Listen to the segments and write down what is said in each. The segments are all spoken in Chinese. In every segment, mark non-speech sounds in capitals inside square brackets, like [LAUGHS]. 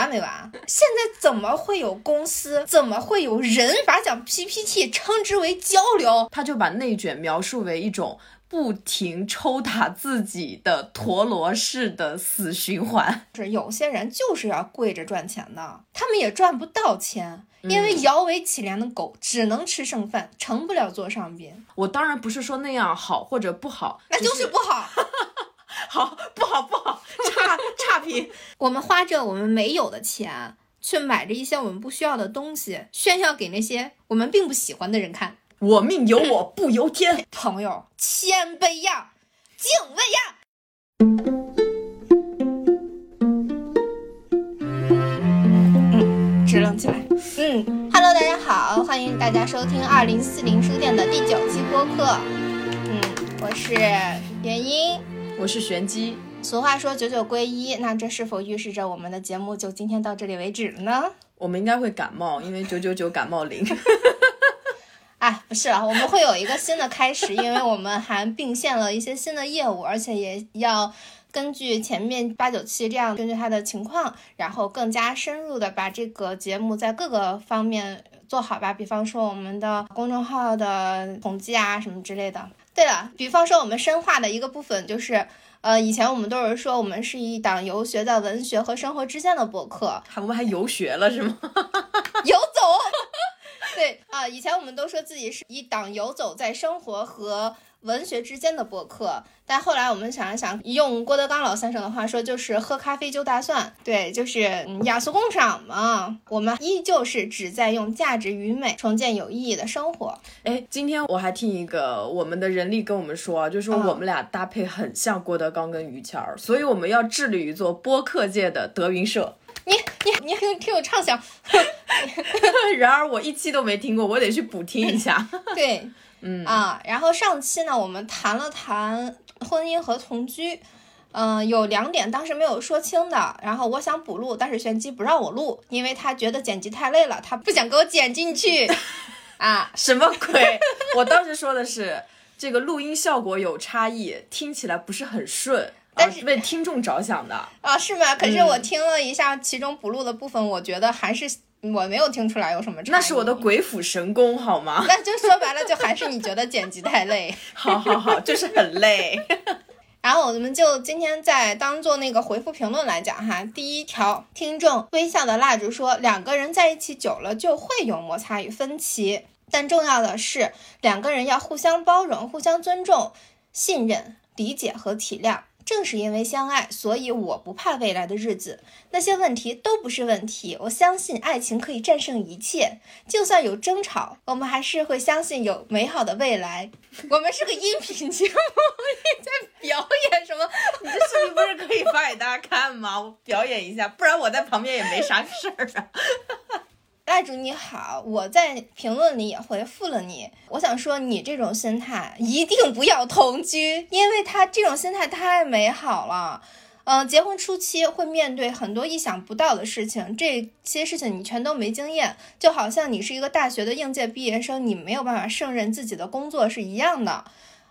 完没完？现在怎么会有公司，怎么会有人把讲 PPT 称之为交流？他就把内卷描述为一种不停抽打自己的陀螺式的死循环。是有些人就是要跪着赚钱的，他们也赚不到钱。因为摇尾乞怜的狗只能吃剩饭，成不了座上宾。我当然不是说那样好或者不好，那就是不好。好不好不好，差差评。[LAUGHS] 我们花着我们没有的钱，去买着一些我们不需要的东西，炫耀给那些我们并不喜欢的人看。我命由我不由天，[COUGHS] 朋友，谦卑呀，敬畏呀。嗯，支棱起来。嗯，Hello，大家好，欢迎大家收听二零四零书店的第九期播客。嗯，我是元英。我是玄机。俗话说九九归一，那这是否预示着我们的节目就今天到这里为止了呢？我们应该会感冒，因为九九九感冒灵。哎，[LAUGHS] 不是啊，我们会有一个新的开始，因为我们还并线了一些新的业务，而且也要根据前面八九期这样，根据它的情况，然后更加深入的把这个节目在各个方面做好吧。比方说我们的公众号的统计啊，什么之类的。对了，比方说我们深化的一个部分就是，呃，以前我们都是说我们是一档游学在文学和生活之间的博客，我们还游学了是吗？[LAUGHS] [LAUGHS] 游走。[LAUGHS] 对啊，以前我们都说自己是一档游走在生活和。文学之间的博客，但后来我们想了想，用郭德纲老先生的话说，就是喝咖啡就大蒜，对，就是雅俗共赏嘛。我们依旧是只在用价值与美重建有意义的生活。哎，今天我还听一个我们的人力跟我们说，就说我们俩搭配很像郭德纲跟于谦儿，所以我们要致力于做播客界的德云社。你你你挺挺有畅想，[LAUGHS] 然而我一期都没听过，我得去补听一下。[LAUGHS] 对。嗯啊，然后上期呢，我们谈了谈婚姻和同居，嗯，有两点当时没有说清的，然后我想补录，但是玄机不让我录，因为他觉得剪辑太累了，他不想给我剪进去。[LAUGHS] 啊，什么鬼？我当时说的是这个录音效果有差异，听起来不是很顺，但是为听众着想的啊，是吗？可是我听了一下其中补录的部分，我觉得还是。我没有听出来有什么差那是我的鬼斧神工，好吗？[LAUGHS] 那就说白了，就还是你觉得剪辑太累。[LAUGHS] 好好好，就是很累。[LAUGHS] 然后我们就今天再当做那个回复评论来讲哈。第一条，听众微笑的蜡烛说，两个人在一起久了就会有摩擦与分歧，但重要的是两个人要互相包容、互相尊重、信任、理解和体谅。正是因为相爱，所以我不怕未来的日子，那些问题都不是问题。我相信爱情可以战胜一切，就算有争吵，我们还是会相信有美好的未来。我们是个音频节目，[LAUGHS] 你在表演什么？[LAUGHS] 你这视频不是可以发给大家看吗？我表演一下，不然我在旁边也没啥事儿啊。蜡烛你好，我在评论里也回复了你。我想说，你这种心态一定不要同居，因为他这种心态太美好了。嗯，结婚初期会面对很多意想不到的事情，这些事情你全都没经验，就好像你是一个大学的应届毕业生，你没有办法胜任自己的工作是一样的。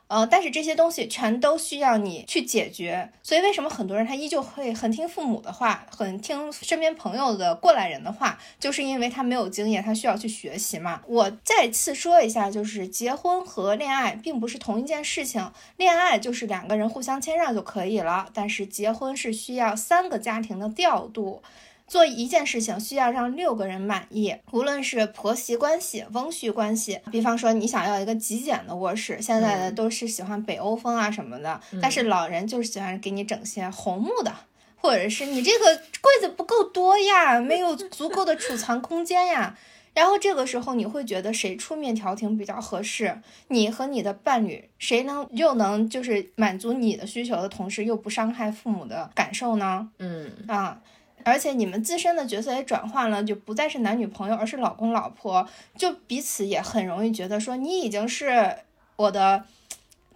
呃，但是这些东西全都需要你去解决，所以为什么很多人他依旧会很听父母的话，很听身边朋友的过来人的话，就是因为他没有经验，他需要去学习嘛。我再次说一下，就是结婚和恋爱并不是同一件事情，恋爱就是两个人互相谦让就可以了，但是结婚是需要三个家庭的调度。做一件事情需要让六个人满意，无论是婆媳关系、翁婿关系。比方说，你想要一个极简的卧室，现在的都是喜欢北欧风啊什么的，但是老人就是喜欢给你整些红木的，或者是你这个柜子不够多呀，[LAUGHS] 没有足够的储藏空间呀。然后这个时候你会觉得谁出面调停比较合适？你和你的伴侣谁能又能就是满足你的需求的同时又不伤害父母的感受呢？嗯啊。而且你们自身的角色也转换了，就不再是男女朋友，而是老公老婆，就彼此也很容易觉得说你已经是我的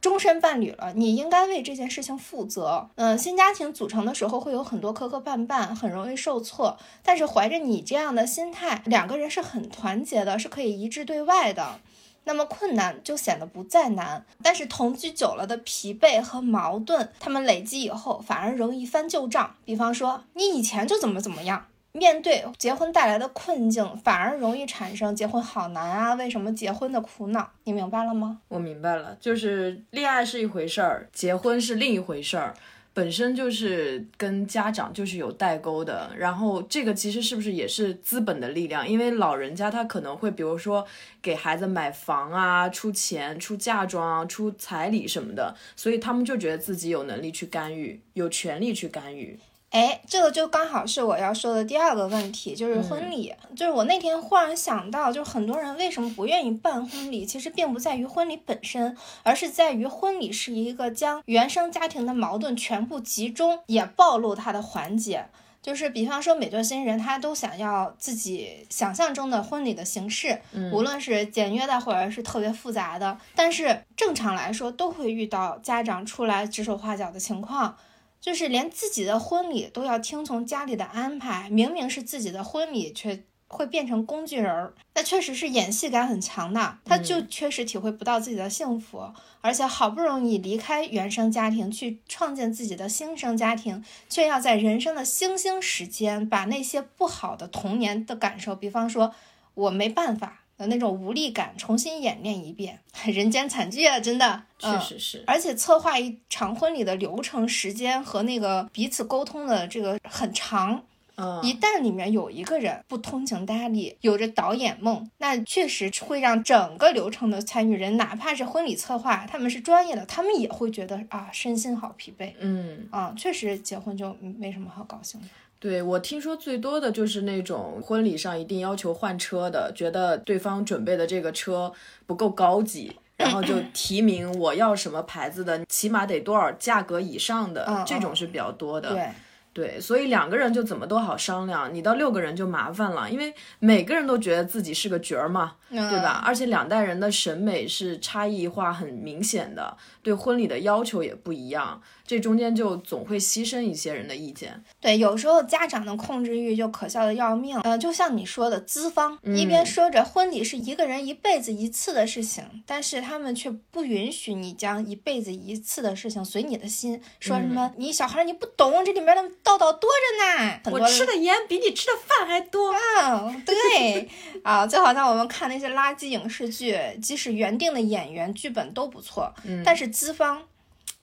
终身伴侣了，你应该为这件事情负责。嗯，新家庭组成的时候会有很多磕磕绊绊，很容易受挫，但是怀着你这样的心态，两个人是很团结的，是可以一致对外的。那么困难就显得不再难，但是同居久了的疲惫和矛盾，他们累积以后反而容易翻旧账。比方说，你以前就怎么怎么样，面对结婚带来的困境，反而容易产生结婚好难啊，为什么结婚的苦恼？你明白了吗？我明白了，就是恋爱是一回事儿，结婚是另一回事儿。本身就是跟家长就是有代沟的，然后这个其实是不是也是资本的力量？因为老人家他可能会比如说给孩子买房啊，出钱、出嫁妆、出彩礼什么的，所以他们就觉得自己有能力去干预，有权利去干预。哎，这个就刚好是我要说的第二个问题，就是婚礼。就是我那天忽然想到，就是很多人为什么不愿意办婚礼，其实并不在于婚礼本身，而是在于婚礼是一个将原生家庭的矛盾全部集中，也暴露它的环节。就是比方说，每对新人他都想要自己想象中的婚礼的形式，无论是简约的或者是特别复杂的，但是正常来说都会遇到家长出来指手画脚的情况。就是连自己的婚礼都要听从家里的安排，明明是自己的婚礼，却会变成工具人儿，那确实是演戏感很强的。他就确实体会不到自己的幸福，而且好不容易离开原生家庭去创建自己的新生家庭，却要在人生的星星时间把那些不好的童年的感受，比方说我没办法。的那种无力感重新演练一遍，[LAUGHS] 人间惨剧啊！真的，确实是。而且策划一场婚礼的流程、时间和那个彼此沟通的这个很长。嗯，一旦里面有一个人不通情达理，有着导演梦，那确实会让整个流程的参与人，哪怕是婚礼策划，他们是专业的，他们也会觉得啊，身心好疲惫。嗯，啊，确实结婚就没什么好高兴的。对我听说最多的就是那种婚礼上一定要求换车的，觉得对方准备的这个车不够高级，然后就提名我要什么牌子的，起码得多少价格以上的，这种是比较多的。对。对，所以两个人就怎么都好商量，你到六个人就麻烦了，因为每个人都觉得自己是个角儿嘛，对吧？而且两代人的审美是差异化很明显的，对婚礼的要求也不一样，这中间就总会牺牲一些人的意见。对，有时候家长的控制欲就可笑的要命。呃，就像你说的，资方一边说着婚礼是一个人一辈子一次的事情，但是他们却不允许你将一辈子一次的事情随你的心，说什么你小孩你不懂这里面的。道道多着呢，我吃的盐比你吃的饭还多。嗯，对啊，就好像我们看那些垃圾影视剧，即使原定的演员、剧本都不错，但是资方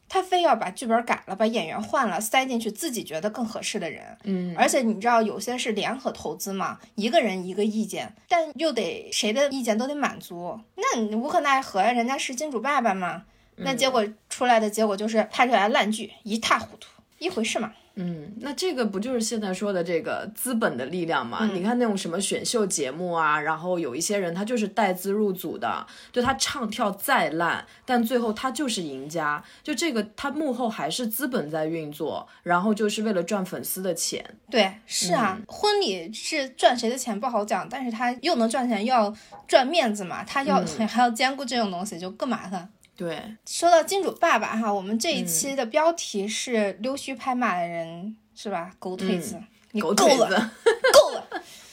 他非要把剧本改了，把演员换了，塞进去自己觉得更合适的人。嗯，而且你知道有些是联合投资嘛，一个人一个意见，但又得谁的意见都得满足，那你无可奈何呀，人家是金主爸爸嘛。那结果出来的结果就是拍出来烂剧，一塌糊涂，一回事嘛。嗯，那这个不就是现在说的这个资本的力量吗？你看那种什么选秀节目啊，然后有一些人他就是带资入组的，就他唱跳再烂，但最后他就是赢家。就这个，他幕后还是资本在运作，然后就是为了赚粉丝的钱。对，是啊，婚礼是赚谁的钱不好讲，但是他又能赚钱，又要赚面子嘛，他要 [LAUGHS] 还要兼顾这种东西，就更麻烦。对，说到金主爸爸哈，我们这一期的标题是溜须拍马的人是吧？狗腿子，你够了，够了。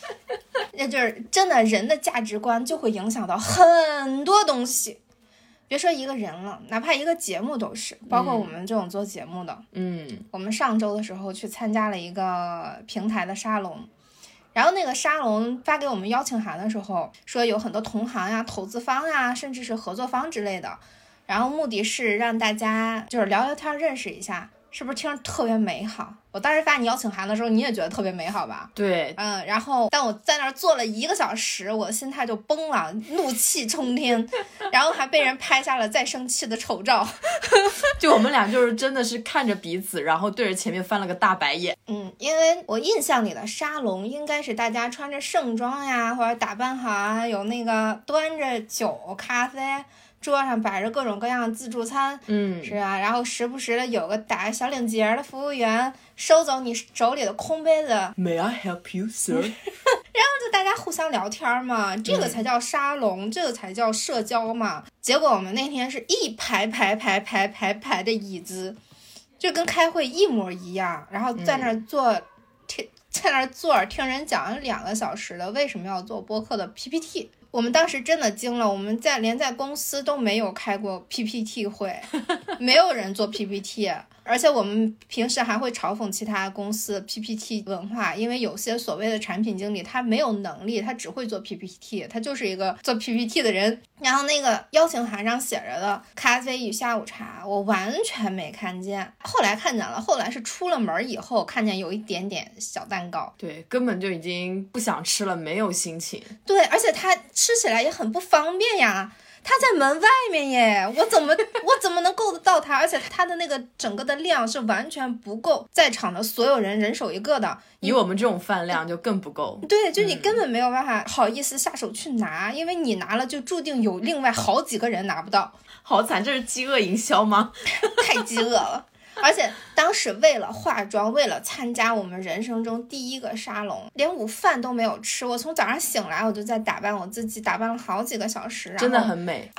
[LAUGHS] 那就是真的，人的价值观就会影响到很多东西，别说一个人了，哪怕一个节目都是，包括我们这种做节目的。嗯，我们上周的时候去参加了一个平台的沙龙，然后那个沙龙发给我们邀请函的时候，说有很多同行呀、投资方呀，甚至是合作方之类的。然后目的是让大家就是聊聊天，认识一下，是不是听着特别美好？我当时发你邀请函的时候，你也觉得特别美好吧？对，嗯。然后，但我在那儿坐了一个小时，我的心态就崩了，怒气冲天，然后还被人拍下了再生气的丑照。[LAUGHS] 就我们俩就是真的是看着彼此，然后对着前面翻了个大白眼。嗯，因为我印象里的沙龙应该是大家穿着盛装呀，或者打扮好啊，有那个端着酒咖啡。桌上摆着各种各样的自助餐，嗯，是啊，然后时不时的有个打小领结的服务员收走你手里的空杯子。May I help you, sir？[LAUGHS] 然后就大家互相聊天嘛，这个才叫沙龙，这个才叫社交嘛。结果我们那天是一排排排排排排的椅子，就跟开会一模一样，然后在那儿坐听，在那儿坐着听人讲了两个小时的为什么要做播客的 PPT。我们当时真的惊了，我们在连在公司都没有开过 PPT 会，没有人做 PPT。而且我们平时还会嘲讽其他公司 PPT 文化，因为有些所谓的产品经理他没有能力，他只会做 PPT，他就是一个做 PPT 的人。然后那个邀请函上写着的“咖啡与下午茶”，我完全没看见。后来看见了，后来是出了门以后看见有一点点小蛋糕。对，根本就已经不想吃了，没有心情。对，而且它吃起来也很不方便呀。他在门外面耶，我怎么 [LAUGHS] 我怎么能够得到他？而且他的那个整个的量是完全不够在场的所有人人手一个的，以我们这种饭量就更不够。对，就你根本没有办法好意思下手去拿，因为你拿了就注定有另外好几个人拿不到。好惨，这是饥饿营销吗？[LAUGHS] 太饥饿了。而且当时为了化妆，为了参加我们人生中第一个沙龙，连午饭都没有吃。我从早上醒来，我就在打扮我自己，打扮了好几个小时，真的很美。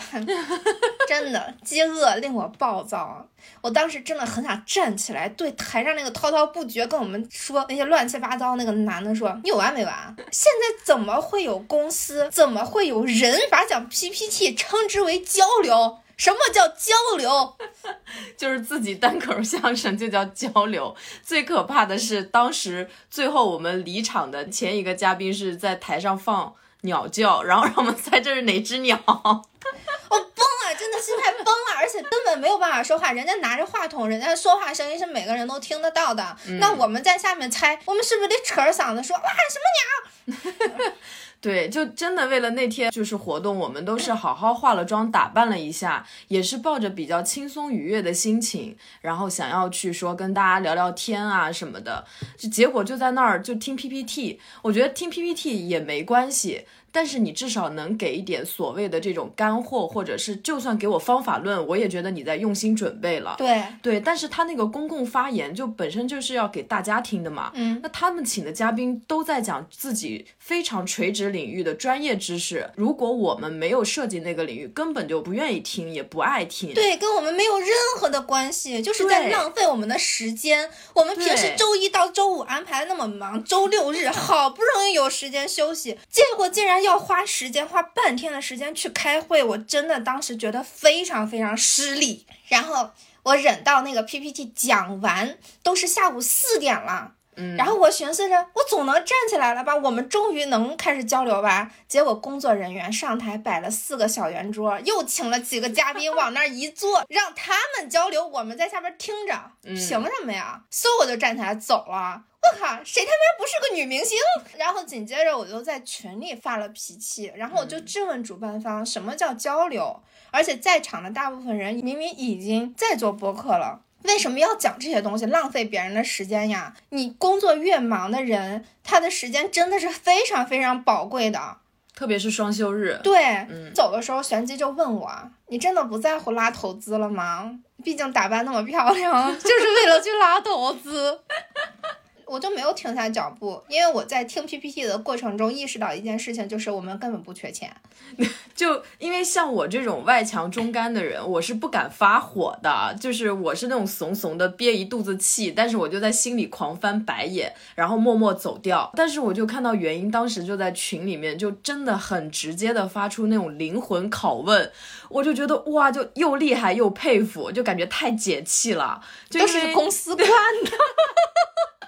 真的饥饿令我暴躁，我当时真的很想站起来，对台上那个滔滔不绝跟我们说那些乱七八糟那个男的说：“你有完没完？现在怎么会有公司，怎么会有人把讲 PPT 称之为交流？”什么叫交流？[LAUGHS] 就是自己单口相声就叫交流。最可怕的是，当时最后我们离场的前一个嘉宾是在台上放鸟叫，然后让我们猜这是哪只鸟。我崩了，真的心态崩了，而且根本没有办法说话。人家拿着话筒，人家说话声音是每个人都听得到的。那我们在下面猜，我们是不是得扯着嗓子说哇什么鸟？[LAUGHS] 对，就真的为了那天就是活动，我们都是好好化了妆，打扮了一下，也是抱着比较轻松愉悦的心情，然后想要去说跟大家聊聊天啊什么的，就结果就在那儿就听 PPT，我觉得听 PPT 也没关系。但是你至少能给一点所谓的这种干货，或者是就算给我方法论，我也觉得你在用心准备了。对对，但是他那个公共发言就本身就是要给大家听的嘛。嗯，那他们请的嘉宾都在讲自己非常垂直领域的专业知识，如果我们没有涉及那个领域，根本就不愿意听，也不爱听。对，跟我们没有任何的关系，就是在浪费我们的时间。我们平时周一到周五安排那么忙，周六日好不容易有时间休息，结果竟然要。要花时间花半天的时间去开会，我真的当时觉得非常非常失礼。然后我忍到那个 PPT 讲完，都是下午四点了。嗯，然后我寻思着，我总能站起来了吧？我们终于能开始交流吧？结果工作人员上台摆了四个小圆桌，又请了几个嘉宾 [LAUGHS] 往那儿一坐，让他们交流，我们在下边听着。凭什么呀？嗖，我就站起来走了。我靠，谁他妈不是个女明星？然后紧接着我就在群里发了脾气，然后我就质问主办方什么叫交流，而且在场的大部分人明明已经在做播客了，为什么要讲这些东西，浪费别人的时间呀？你工作越忙的人，他的时间真的是非常非常宝贵的，特别是双休日。对，走的时候玄机就问我，你真的不在乎拉投资了吗？毕竟打扮那么漂亮，就是为了去拉投资。[LAUGHS] 我就没有停下脚步，因为我在听 PPT 的过程中意识到一件事情，就是我们根本不缺钱。[LAUGHS] 就因为像我这种外强中干的人，我是不敢发火的，就是我是那种怂怂的憋一肚子气，但是我就在心里狂翻白眼，然后默默走掉。但是我就看到原因，当时就在群里面，就真的很直接的发出那种灵魂拷问，我就觉得哇，就又厉害又佩服，就感觉太解气了，就是公司惯的。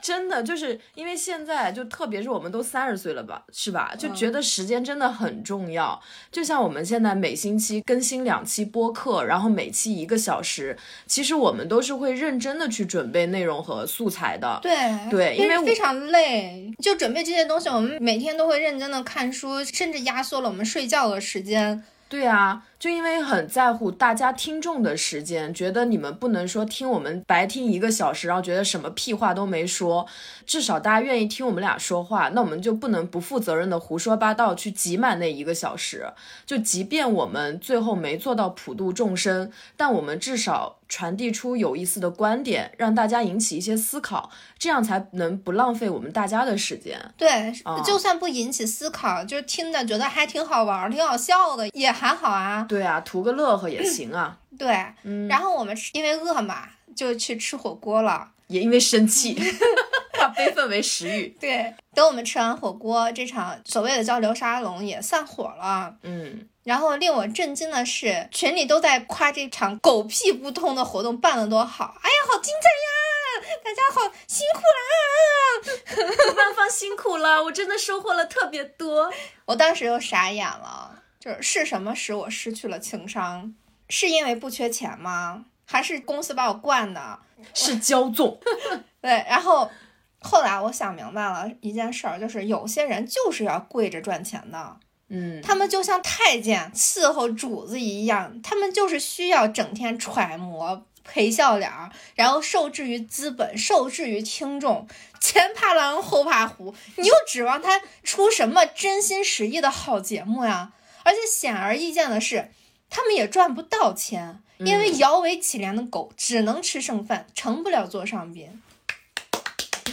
真的就是因为现在就特别是我们都三十岁了吧，是吧？就觉得时间真的很重要。就像我们现在每星期更新两期播客，然后每期一个小时，其实我们都是会认真的去准备内容和素材的。对对，因为非常累，就准备这些东西，我们每天都会认真的看书，甚至压缩了我们睡觉的时间。对啊，就因为很在乎大家听众的时间，觉得你们不能说听我们白听一个小时，然后觉得什么屁话都没说，至少大家愿意听我们俩说话，那我们就不能不负责任的胡说八道去挤满那一个小时。就即便我们最后没做到普度众生，但我们至少。传递出有意思的观点，让大家引起一些思考，这样才能不浪费我们大家的时间。对，就算不引起思考，就是听着觉得还挺好玩、挺好笑的，也还好啊。对啊，图个乐呵也行啊。对，然后我们因为饿嘛，就去吃火锅了。也因为生气。[LAUGHS] 化悲愤为食欲。[LAUGHS] 对，等我们吃完火锅，这场所谓的交流沙龙也散伙了。嗯，然后令我震惊的是，群里都在夸这场狗屁不通的活动办得多好。哎呀，好精彩呀！大家好辛苦啦！[LAUGHS] 万方辛苦了，我真的收获了特别多。我当时又傻眼了，就是是什么使我失去了情商？是因为不缺钱吗？还是公司把我惯的？是骄纵。[LAUGHS] 对，然后后来我想明白了一件事儿，就是有些人就是要跪着赚钱的。嗯，他们就像太监伺候主子一样，他们就是需要整天揣摩陪笑脸儿，然后受制于资本，受制于听众，前怕狼后怕虎，你又指望他出什么真心实意的好节目呀？而且显而易见的是，他们也赚不到钱，因为摇尾乞怜的狗只能吃剩饭，成不了座上宾。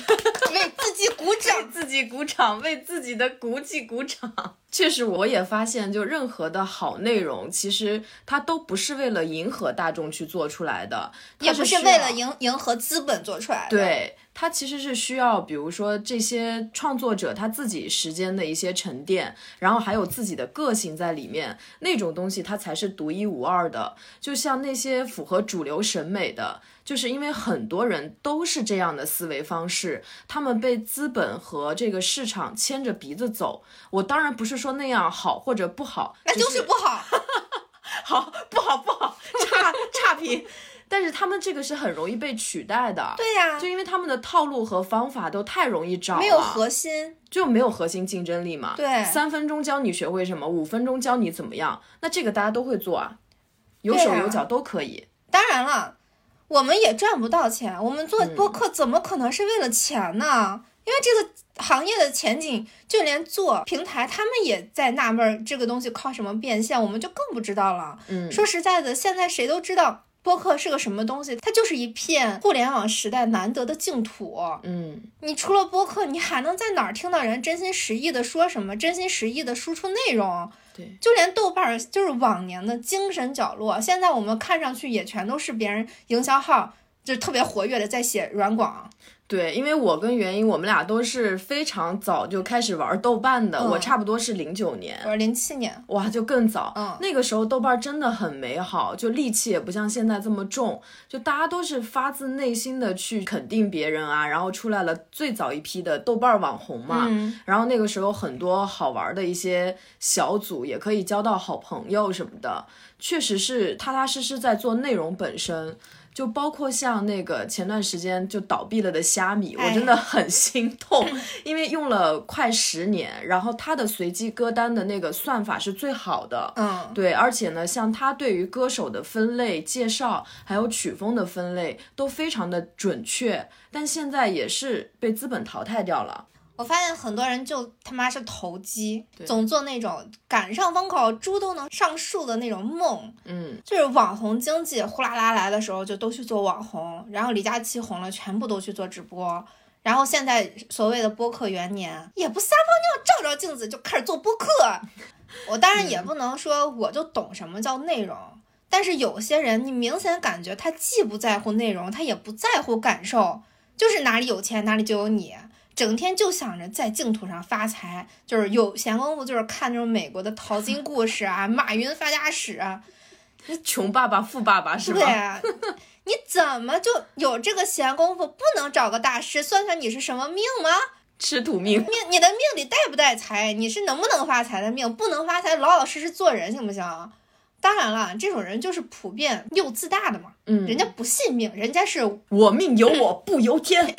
[LAUGHS] 为自己鼓掌为。自己鼓掌，为自己的骨气鼓掌。确实，我也发现，就任何的好内容，其实它都不是为了迎合大众去做出来的，也不是为了迎迎合资本做出来的。，对，它其实是需要，比如说这些创作者他自己时间的一些沉淀，然后还有自己的个性在里面，那种东西它才是独一无二的。就像那些符合主流审美的，就是因为很多人都是这样的思维方式，他们被资本和这个市场牵着鼻子走。我当然不是说那样好或者不好，那就是不好。[LAUGHS] 好不好不好，[LAUGHS] 差差评。但是他们这个是很容易被取代的。对呀、就因为他们的套路和方法都太容易找了，没有核心。就没有核心竞争力嘛。对三分钟教你学会什么，五分钟教你怎么样，那这个大家都会做啊，有手有脚都可以。当然了，我们也赚不到钱，我们做嗯播客怎么可能是为了钱呢？因为这个行业的前景，就连做平台他们也在纳闷儿，这个东西靠什么变现，我们就更不知道了。嗯，说实在的，现在谁都知道。播客是个什么东西？它就是一片互联网时代难得的净土。嗯，你除了播客，你还能在哪儿听到人真心实意的说什么，真心实意的输出内容？对，就连豆瓣儿就是往年的精神角落，现在我们看上去也全都是别人营销号，就是特别活跃的在写软广。对，因为我跟袁英，我们俩都是非常早就开始玩豆瓣的，嗯我差不多是零九年。我是零七年，哇，就更早，嗯那个时候豆瓣真的很美好，就戾气也不像现在这么重，就大家都是发自内心的去肯定别人啊，然后出来了最早一批的豆瓣网红嘛，嗯然后那个时候很多好玩的一些小组，也可以交到好朋友什么的，确实是踏踏实实在做内容本身。就包括像那个前段时间就倒闭了的虾米，我真的很心痛，因为用了快十年，然后它的随机歌单的那个算法是最好的，嗯，对，而且呢，像它对于歌手的分类介绍，还有曲风的分类都非常的准确，但现在也是被资本淘汰掉了。我发现很多人就他妈是投机，总做那种赶上风口猪都能上树的那种梦。嗯，就是网红经济呼啦啦来的时候，就都去做网红，然后李佳琦红了，全部都去做直播。然后现在所谓的播客元年，也不撒泡尿，照照镜子就开始做播客。我当然也不能说我就懂什么叫内容，但是有些人你明显感觉他既不在乎内容，他也不在乎感受，就是哪里有钱哪里就有你。整天就想着在净土上发财，就是有闲工夫就是看那种美国的淘金故事啊，[LAUGHS] 马云发家史啊，穷爸爸富爸爸是吧？对啊，你怎么就有这个闲工夫？不能找个大师算算你是什么命吗？吃土命。命，你的命里带不带财？你是能不能发财的命？不能发财，老老实实做人，行不行？当然了，这种人就是普遍又自大的嘛，嗯，人家不信命，人家是我命由我不由天。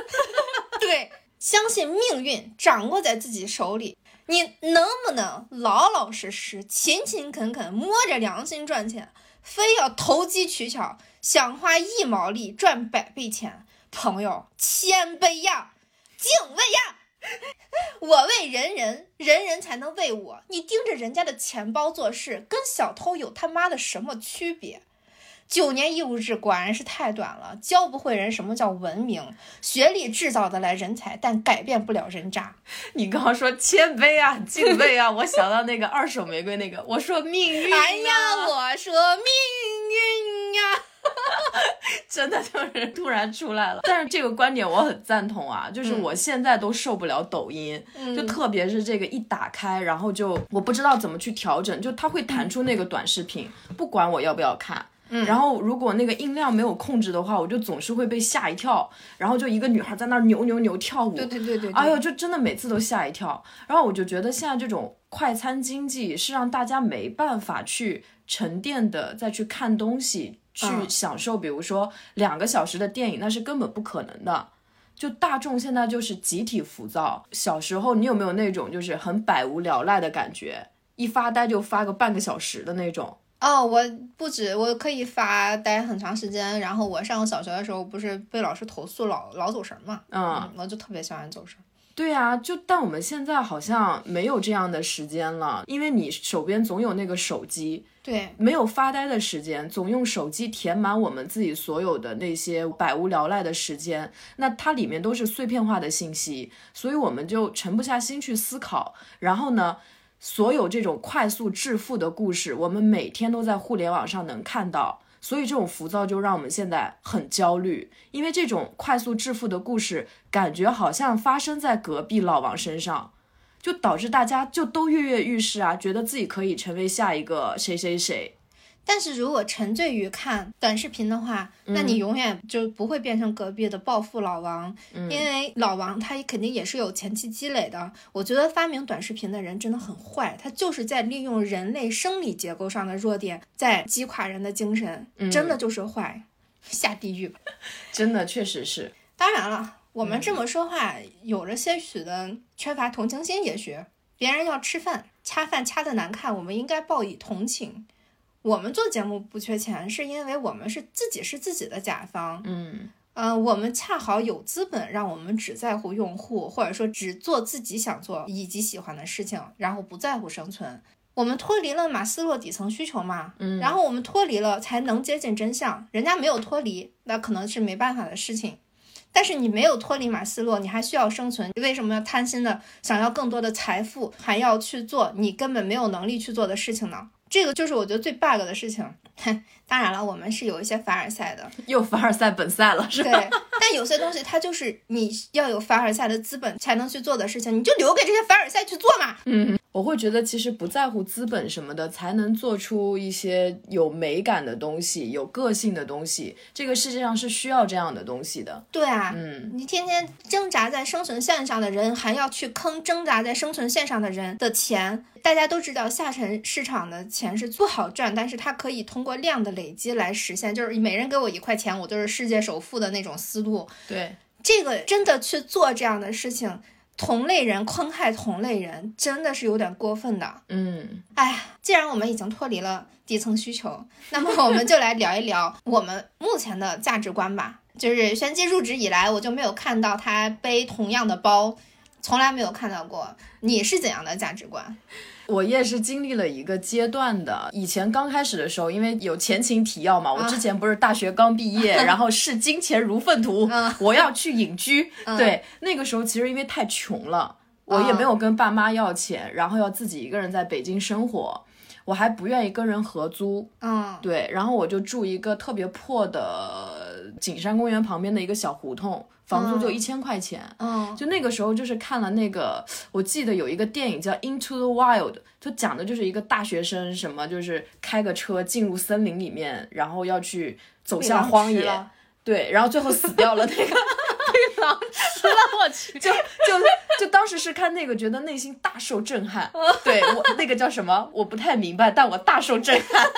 [LAUGHS] 对，相信命运掌握在自己手里。你能不能老老实实、勤勤恳恳、摸着良心赚钱？非要投机取巧，想花一毛利赚百倍钱？朋友，谦卑呀，敬畏呀！[LAUGHS] 我为人人，人人才能为我。你盯着人家的钱包做事，跟小偷有他妈的什么区别？九年义务制果然是太短了，教不会人什么叫文明。学历制造得来人才，但改变不了人渣。你刚刚说谦卑啊，敬畏啊，[LAUGHS] 我想到那个二手玫瑰那个，我说命运、啊。哎呀，我说命运呀，[LAUGHS] 真的就是突然出来了。但是这个观点我很赞同啊，就是我现在都受不了抖音，就特别是这个一打开，然后就我不知道怎么去调整，就它会弹出那个短视频，不管我要不要看。然后如果那个音量没有控制的话，我就总是会被吓一跳，然后就一个女孩在那儿扭扭扭跳舞，对对对对，哎呦，就真的每次都吓一跳。然后我就觉得现在这种快餐经济是让大家没办法去沉淀的再去看东西，去享受，比如说两个小时的电影，那是根本不可能的。就大众现在就是集体浮躁。小时候你有没有那种就是很百无聊赖的感觉，一发呆就发个半个小时的那种？哦，我不止，我可以发呆很长时间。然后我上小学的时候，不是被老师投诉老老走神嘛？嗯，我就特别喜欢走神。对啊，就但我们现在好像没有这样的时间了，因为你手边总有那个手机，对，没有发呆的时间，总用手机填满我们自己所有的那些百无聊赖的时间。那它里面都是碎片化的信息，所以我们就沉不下心去思考。然后呢？所有这种快速致富的故事，我们每天都在互联网上能看到，所以这种浮躁就让我们现在很焦虑，因为这种快速致富的故事感觉好像发生在隔壁老王身上，就导致大家就都跃跃欲试啊，觉得自己可以成为下一个谁谁谁。但是如果沉醉于看短视频的话，那你永远就不会变成隔壁的暴富老王，因为老王他肯定也是有前期积累的。我觉得发明短视频的人真的很坏，他就是在利用人类生理结构上的弱点，在击垮人的精神，真的就是坏，[LAUGHS] 下地狱吧。[LAUGHS] 真的确实是。当然了，我们这么说话有着些许的缺乏同情心，也许别人要吃饭掐饭掐的难看，我们应该报以同情。我们做节目不缺钱，是因为我们是自己是自己的甲方，嗯，呃，我们恰好有资本，让我们只在乎用户，或者说只做自己想做以及喜欢的事情，然后不在乎生存。我们脱离了马斯洛底层需求嘛，嗯，然后我们脱离了才能接近真相，人家没有脱离，那可能是没办法的事情。但是你没有脱离马斯洛，你还需要生存，为什么要贪心的想要更多的财富，还要去做你根本没有能力去做的事情呢？这个就是我觉得最 bug 的事情。[LAUGHS] 当然了，我们是有一些凡尔赛的，又凡尔赛本赛了，是吧？对。但有些东西它就是你要有凡尔赛的资本才能去做的事情，你就留给这些凡尔赛去做嘛。嗯。我会觉得，其实不在乎资本什么的，才能做出一些有美感的东西、有个性的东西。这个世界上是需要这样的东西的。对啊，嗯，你天天挣扎在生存线上的人，还要去坑挣扎在生存线上的人的钱。大家都知道，下沉市场的钱是不好赚，但是它可以通过量的累积来实现，就是每人给我一块钱，我就是世界首富的那种思路。对，这个真的去做这样的事情。同类人坑害同类人，真的是有点过分的。嗯，哎呀，既然我们已经脱离了底层需求，那么我们就来聊一聊我们目前的价值观吧。就是玄机入职以来，我就没有看到他背同样的包，从来没有看到过。你是怎样的价值观？我也是经历了一个阶段的。以前刚开始的时候，因为有前情提要嘛，我之前不是大学刚毕业，[LAUGHS] 然后视金钱如粪土，我要去隐居。对，那个时候其实因为太穷了，我也没有跟爸妈要钱，然后要自己一个人在北京生活，我还不愿意跟人合租。嗯，对，然后我就住一个特别破的景山公园旁边的一个小胡同。房租就一千块钱，嗯，就那个时候就是看了那个，我记得有一个电影叫《Into the Wild》，就讲的就是一个大学生什么，就是开个车进入森林里面，然后要去走向荒野，对，然后最后死掉了，那个。[LAUGHS] 被狼吃了，我去，就就就当时是看那个，觉得内心大受震撼，[LAUGHS] 对我那个叫什么，我不太明白，但我大受震撼。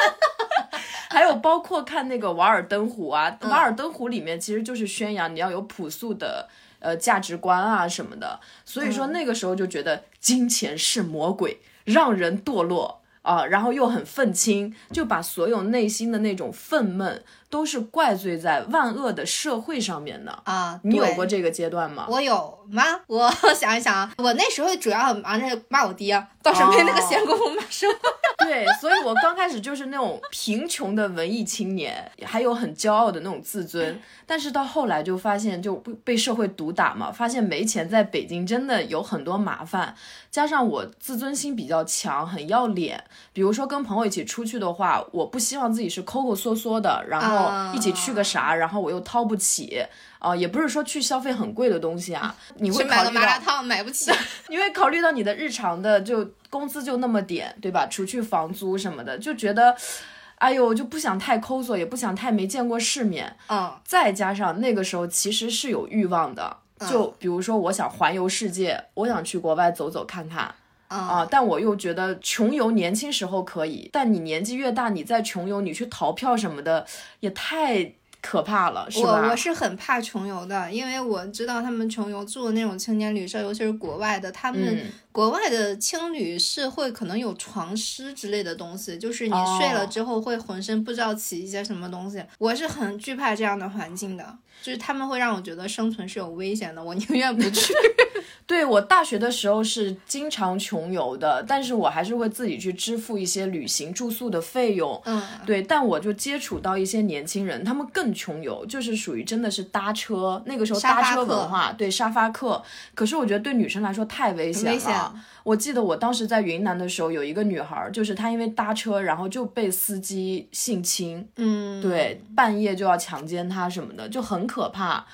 还有包括看那个《瓦尔登湖》啊，《瓦尔登湖》里面其实就是宣扬你要有朴素的呃价值观啊什么的，所以说那个时候就觉得金钱是魔鬼，让人堕落啊，然后又很愤青，就把所有内心的那种愤懑都是怪罪在万恶的社会上面的啊。你有过这个阶段吗？我有吗？我 [LAUGHS] 想一想啊，我那时候主要忙着骂我爹，倒是没那个闲工夫骂生活。[LAUGHS] 对，所以我刚开始就是那种贫穷的文艺青年，还有很骄傲的那种自尊。但是到后来就发现，就被社会毒打嘛，发现没钱在北京真的有很多麻烦。加上我自尊心比较强，很要脸。比如说跟朋友一起出去的话，我不希望自己是抠抠缩缩的，然后一起去个啥，然后我又掏不起。啊，也不是说去消费很贵的东西啊，你会买个麻辣烫买不起，[LAUGHS] 你会考虑到你的日常的就工资就那么点，对吧？除去房租什么的，就觉得，哎呦，就不想太抠索，也不想太没见过世面。嗯，再加上那个时候其实是有欲望的，就比如说我想环游世界，我想去国外走走看看。啊，但我又觉得穷游年轻时候可以，但你年纪越大，你再穷游，你去逃票什么的也太。可怕了，是吧？我我是很怕穷游的，因为我知道他们穷游住的那种青年旅社，尤其是国外的，他们国外的青旅是会可能有床虱之类的东西，就是你睡了之后会浑身不知道起一些什么东西。我是很惧怕这样的环境的，就是他们会让我觉得生存是有危险的，我宁愿不去。[LAUGHS] 对我大学的时候是经常穷游的，但是我还是会自己去支付一些旅行住宿的费用。嗯，对，但我就接触到一些年轻人，他们更穷游，就是属于真的是搭车，那个时候搭车文化，对沙发客。可是我觉得对女生来说太危险了。我记得我当时在云南的时候，有一个女孩，就是她因为搭车，然后就被司机性侵。嗯，对，半夜就要强奸她什么的，就很可怕。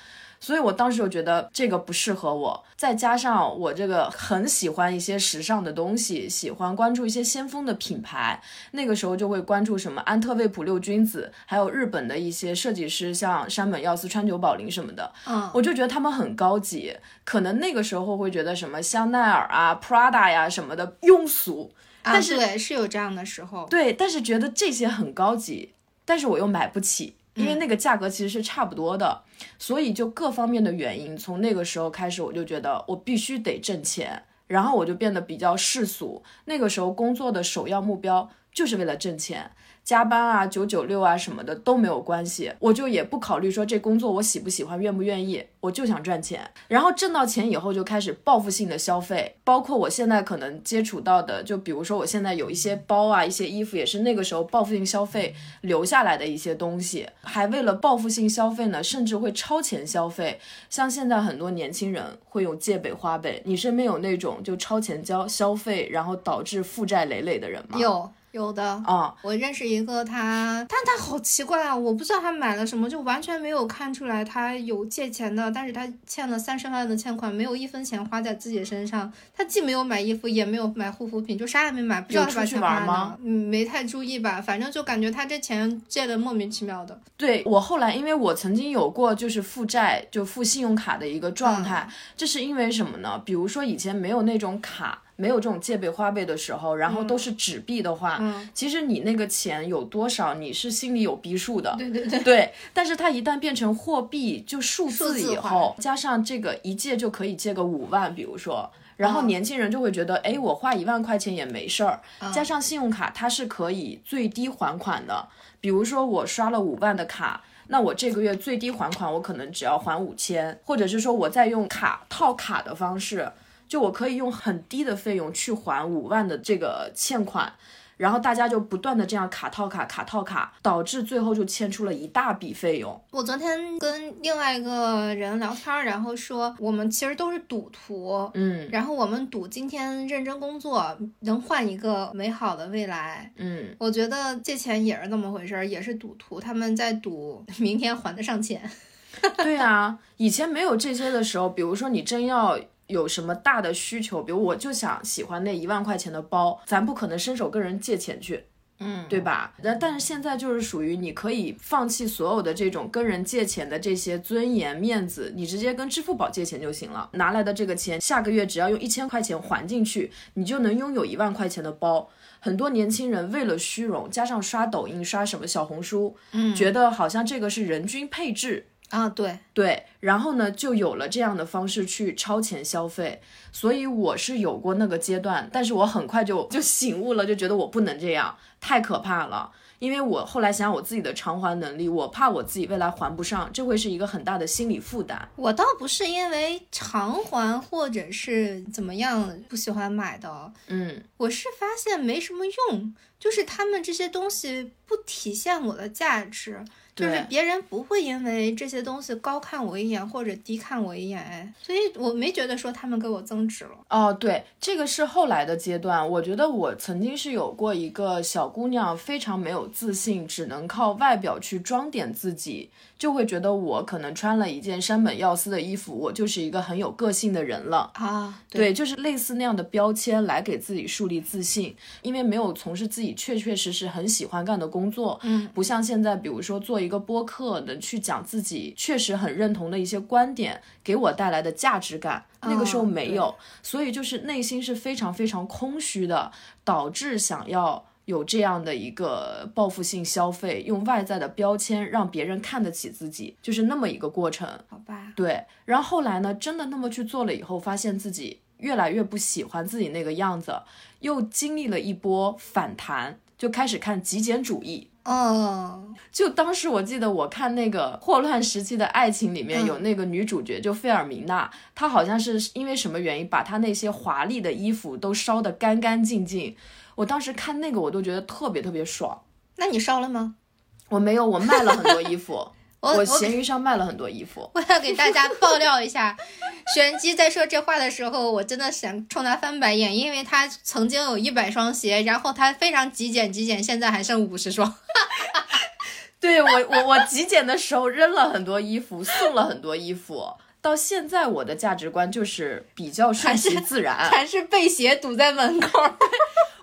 所以我当时就觉得这个不适合我，再加上我这个很喜欢一些时尚的东西，喜欢关注一些先锋的品牌，那个时候就会关注什么安特卫普六君子，还有日本的一些设计师，像山本耀司、川久保玲什么的。嗯，我就觉得他们很高级，可能那个时候会觉得什么香奈儿啊、Prada 呀什么的庸俗，但是对是有这样的时候。对，但是觉得这些很高级，但是我又买不起。因为那个价格其实是差不多的，所以就各方面的原因，从那个时候开始，我就觉得我必须得挣钱，然后我就变得比较世俗。那个时候工作的首要目标就是为了挣钱。加班啊，九九六啊什么的都没有关系，我就也不考虑说这工作我喜不喜欢，愿不愿意，我就想赚钱。然后挣到钱以后就开始报复性的消费，包括我现在可能接触到的，就比如说我现在有一些包啊，一些衣服也是那个时候报复性消费留下来的一些东西，还为了报复性消费呢，甚至会超前消费。像现在很多年轻人会用借呗花呗，你身边有那种就超前交消费，然后导致负债累累的人吗？有。有的啊，我认识一个他，但他好奇怪啊，我不知道他买了什么，就完全没有看出来他有借钱的，但是他欠了三十万的欠款，没有一分钱花在自己身上，他既没有买衣服，也没有买护肤品，就啥也没买，不知道他把钱花哪，嗯，没太注意吧，反正就感觉他这钱借的莫名其妙的。对我后来，因为我曾经有过就是负债就付信用卡的一个状态，这是因为什么呢？比如说以前没有那种卡。没有这种借呗花呗的时候，然后都是纸币的话，其实你那个钱有多少，你是心里有逼数的。对对对。对，但是它一旦变成货币，就数字以后，加上这个一借就可以借个五万，比如说，然后年轻人就会觉得，哎，我花一万块钱也没事儿。加上信用卡，它是可以最低还款的。比如说我刷了五万的卡，那我这个月最低还款我可能只要还五千，或者是说我再用卡套卡的方式。就我可以用很低的费用去还五万的这个欠款，然后大家就不断的这样卡套卡卡套卡，导致最后就欠出了一大笔费用。我昨天跟另外一个人聊天，然后说我们其实都是赌徒，嗯，然后我们赌今天认真工作能换一个美好的未来，嗯，我觉得借钱也是这么回事儿，也是赌徒，他们在赌明天还得上钱。[LAUGHS] 对啊，以前没有这些的时候，比如说你真要。有什么大的需求，比如我就想喜欢那一万块钱的包，咱不可能伸手跟人借钱去，嗯，对吧？那但是现在就是属于你可以放弃所有的这种跟人借钱的这些尊严面子，你直接跟支付宝借钱就行了，拿来的这个钱下个月只要用一千块钱还进去，你就能拥有一万块钱的包。很多年轻人为了虚荣，加上刷抖音、刷什么小红书，嗯，觉得好像这个是人均配置。啊，对，对，然后呢，就有了这样的方式去超前消费，所以我是有过那个阶段，但是我很快就就醒悟了，就觉得我不能这样，太可怕了。因为我后来想想我自己的偿还能力，我怕我自己未来还不上，这会是一个很大的心理负担。我倒不是因为偿还或者是怎么样不喜欢买的，嗯，我是发现没什么用，就是他们这些东西不体现我的价值。就是别人不会因为这些东西高看我一眼或者低看我一眼，哎，所以我没觉得说他们给我增值了。哦，对，这个是后来的阶段。我觉得我曾经是有过一个小姑娘，非常没有自信，只能靠外表去装点自己，就会觉得我可能穿了一件山本耀司的衣服，我就是一个很有个性的人了。啊，对，就是类似那样的标签来给自己树立自信，因为没有从事自己确确实实很喜欢干的工作，嗯，不像现在，比如说做一个播客的去讲自己确实很认同的一些观点，给我带来的价值感，那个时候哦没有，所以就是内心是非常非常空虚的，导致想要。有这样的一个报复性消费，用外在的标签让别人看得起自己，就是那么一个过程。好吧，对，然后后来呢，真的那么去做了以后，发现自己越来越不喜欢自己那个样子，又经历了一波反弹，就开始看极简主义。哦，就当时我记得我看那个霍乱时期的爱情里面嗯有那个女主角，就费尔明娜，她好像是因为什么原因把她那些华丽的衣服都烧得干干净净。我当时看那个我都觉得特别特别爽。那你烧了吗？我没有，我卖了很多衣服，我闲鱼上卖了很多衣服。我要给大家爆料一下，玄机在说这话的时候，我真的想冲他翻白眼，因为他曾经有一百双鞋，然后他非常极简极简，现在还剩五十双。[LAUGHS] 对我，我我极简的时候扔了很多衣服，送了很多衣服。到现在我的价值观就是比较顺其自然，还是被鞋堵在门口。[LAUGHS]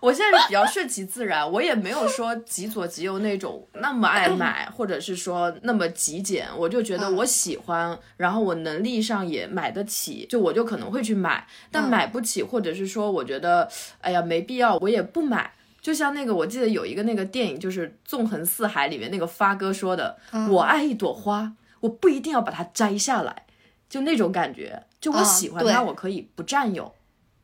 我现在是比较顺其自然，我也没有说极左极右那种那么爱买，或者是说那么极简。我就觉得我喜欢，然后我能力上也买得起，就我就可能会去买。但买不起，或者是说我觉得哎呀没必要，我也不买。就像那个，我记得有一个那个电影，就是《纵横四海》里面那个发哥说的：“我爱一朵花，我不一定要把它摘下来。”就那种感觉，就我啊喜欢它，对我可以不占有。